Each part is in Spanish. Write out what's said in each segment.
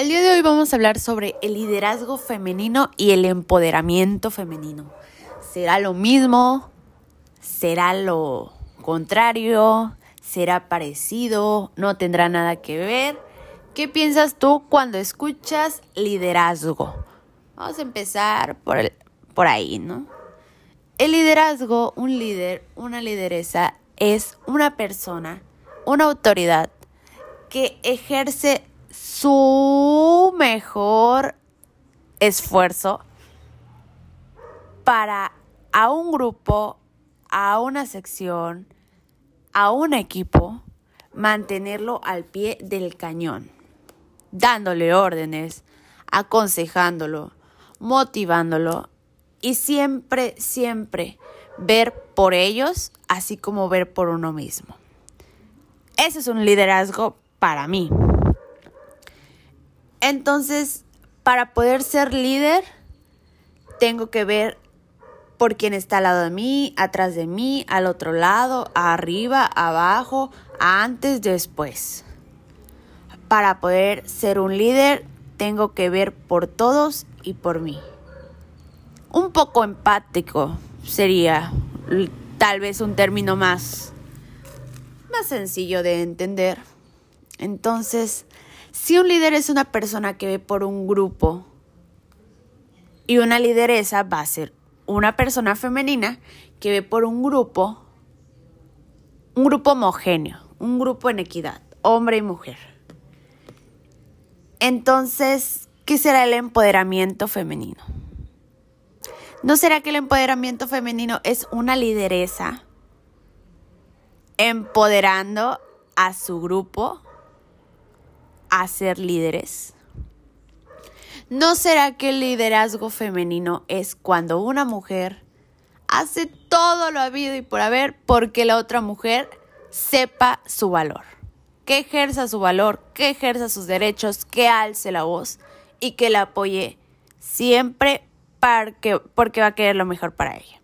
El día de hoy vamos a hablar sobre el liderazgo femenino y el empoderamiento femenino. ¿Será lo mismo? ¿Será lo contrario? ¿Será parecido? ¿No tendrá nada que ver? ¿Qué piensas tú cuando escuchas liderazgo? Vamos a empezar por, el, por ahí, ¿no? El liderazgo, un líder, una lideresa, es una persona, una autoridad que ejerce su mejor esfuerzo para a un grupo, a una sección, a un equipo, mantenerlo al pie del cañón, dándole órdenes, aconsejándolo, motivándolo y siempre, siempre ver por ellos, así como ver por uno mismo. Ese es un liderazgo para mí. Entonces, para poder ser líder, tengo que ver por quién está al lado de mí, atrás de mí, al otro lado, arriba, abajo, antes, después. Para poder ser un líder, tengo que ver por todos y por mí. Un poco empático sería tal vez un término más, más sencillo de entender. Entonces, si un líder es una persona que ve por un grupo y una lideresa va a ser una persona femenina que ve por un grupo, un grupo homogéneo, un grupo en equidad, hombre y mujer. Entonces, ¿qué será el empoderamiento femenino? ¿No será que el empoderamiento femenino es una lideresa empoderando a su grupo a ser líderes? ¿No será que el liderazgo femenino es cuando una mujer hace todo lo habido y por haber porque la otra mujer sepa su valor? Que ejerza su valor, que ejerza sus derechos, que alce la voz y que la apoye siempre porque, porque va a querer lo mejor para ella.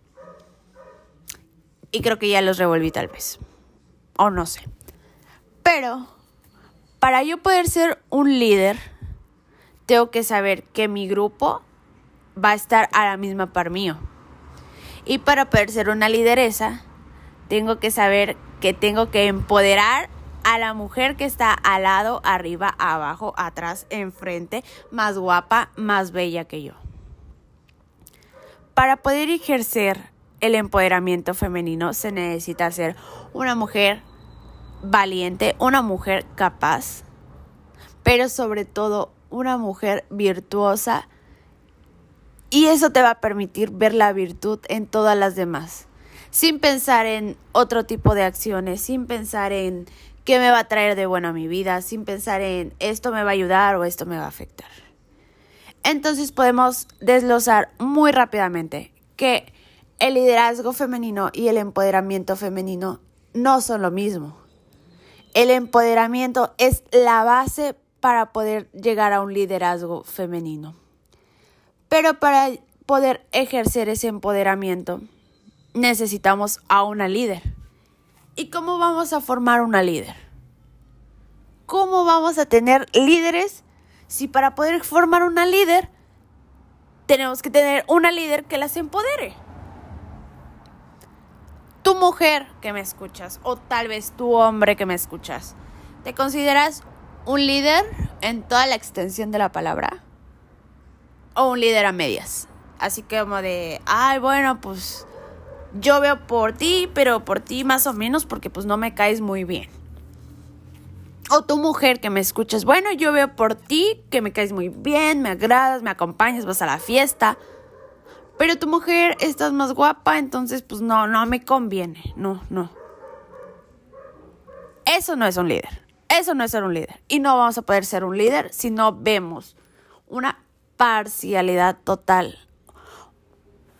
Y creo que ya los revolví tal vez. O no sé. Pero para yo poder ser un líder, tengo que saber que mi grupo va a estar a la misma par mío. Y para poder ser una lideresa, tengo que saber que tengo que empoderar a la mujer que está al lado, arriba, abajo, atrás, enfrente, más guapa, más bella que yo. Para poder ejercer el empoderamiento femenino se necesita ser una mujer valiente, una mujer capaz, pero sobre todo una mujer virtuosa y eso te va a permitir ver la virtud en todas las demás, sin pensar en otro tipo de acciones, sin pensar en qué me va a traer de bueno a mi vida, sin pensar en esto me va a ayudar o esto me va a afectar. Entonces podemos desglosar muy rápidamente que el liderazgo femenino y el empoderamiento femenino no son lo mismo. El empoderamiento es la base para poder llegar a un liderazgo femenino. Pero para poder ejercer ese empoderamiento necesitamos a una líder. ¿Y cómo vamos a formar una líder? ¿Cómo vamos a tener líderes si para poder formar una líder tenemos que tener una líder que las empodere? Tu mujer que me escuchas o tal vez tu hombre que me escuchas, ¿te consideras un líder en toda la extensión de la palabra? ¿O un líder a medias? Así como de, ay, bueno, pues yo veo por ti, pero por ti más o menos porque pues no me caes muy bien. O tu mujer que me escuchas, bueno, yo veo por ti que me caes muy bien, me agradas, me acompañas, vas a la fiesta pero tu mujer estás más guapa, entonces pues no, no me conviene. No, no. Eso no es un líder. Eso no es ser un líder. Y no vamos a poder ser un líder si no vemos una parcialidad total,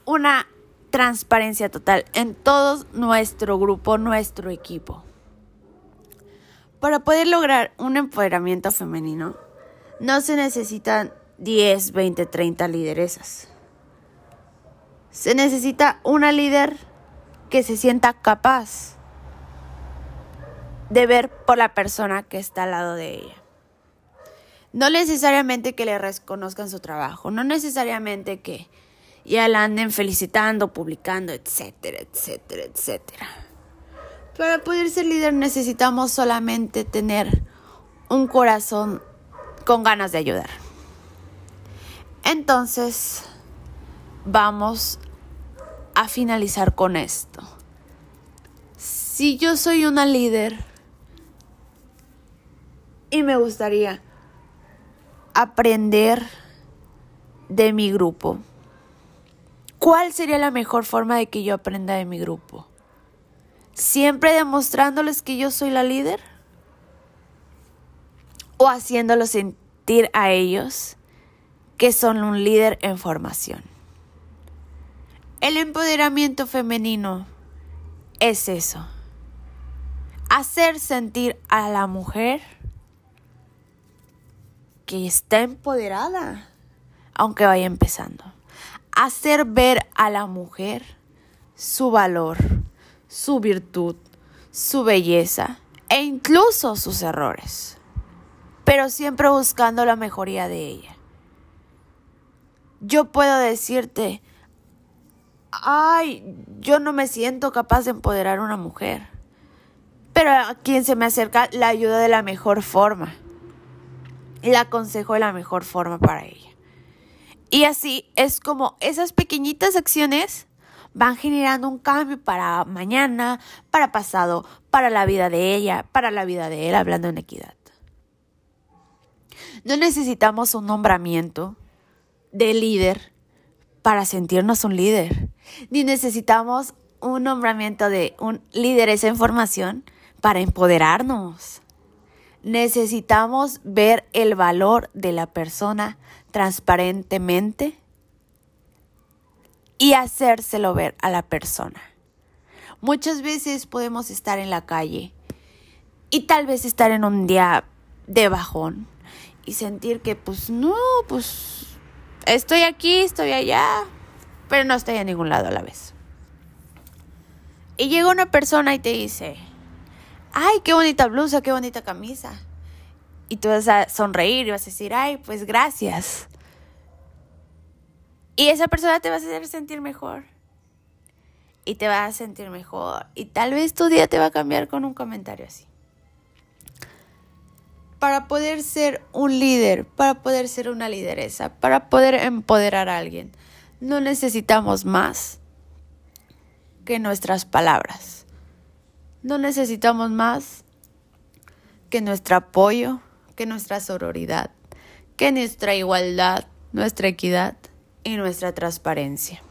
una transparencia total en todo nuestro grupo, nuestro equipo. Para poder lograr un empoderamiento femenino, no se necesitan 10, 20, 30 lideresas. Se necesita una líder que se sienta capaz de ver por la persona que está al lado de ella. No necesariamente que le reconozcan su trabajo, no necesariamente que ya la anden felicitando, publicando, etcétera, etcétera, etcétera. Para poder ser líder necesitamos solamente tener un corazón con ganas de ayudar. Entonces, vamos a finalizar con esto. Si yo soy una líder y me gustaría aprender de mi grupo, ¿cuál sería la mejor forma de que yo aprenda de mi grupo? ¿Siempre demostrándoles que yo soy la líder? ¿O haciéndolos sentir a ellos que son un líder en formación? El empoderamiento femenino es eso. Hacer sentir a la mujer que está empoderada, aunque vaya empezando. Hacer ver a la mujer su valor, su virtud, su belleza e incluso sus errores, pero siempre buscando la mejoría de ella. Yo puedo decirte, ay, yo no me siento capaz de empoderar a una mujer. Pero a quien se me acerca la ayuda de la mejor forma. La aconsejo de la mejor forma para ella. Y así es como esas pequeñitas acciones van generando un cambio para mañana, para pasado, para la vida de ella, para la vida de él, hablando en equidad. No necesitamos un nombramiento de líder para sentirnos un líder ni necesitamos un nombramiento de un líder esa información para empoderarnos. Necesitamos ver el valor de la persona transparentemente y hacérselo ver a la persona. Muchas veces podemos estar en la calle y tal vez estar en un día de bajón y sentir que pues no, pues estoy aquí, estoy allá, pero no estoy en ningún lado a la vez. Y llega una persona y te dice, ay, qué bonita blusa, qué bonita camisa. Y tú vas a sonreír y vas a decir, ay, pues gracias. Y esa persona te va a hacer sentir mejor. Y te va a sentir mejor. Y tal vez tu día te va a cambiar con un comentario así. Para poder ser un líder, para poder ser una lideresa, para poder empoderar a alguien, no necesitamos más que nuestras palabras. No necesitamos más que nuestro apoyo, que nuestra sororidad, que nuestra igualdad, nuestra equidad y nuestra transparencia.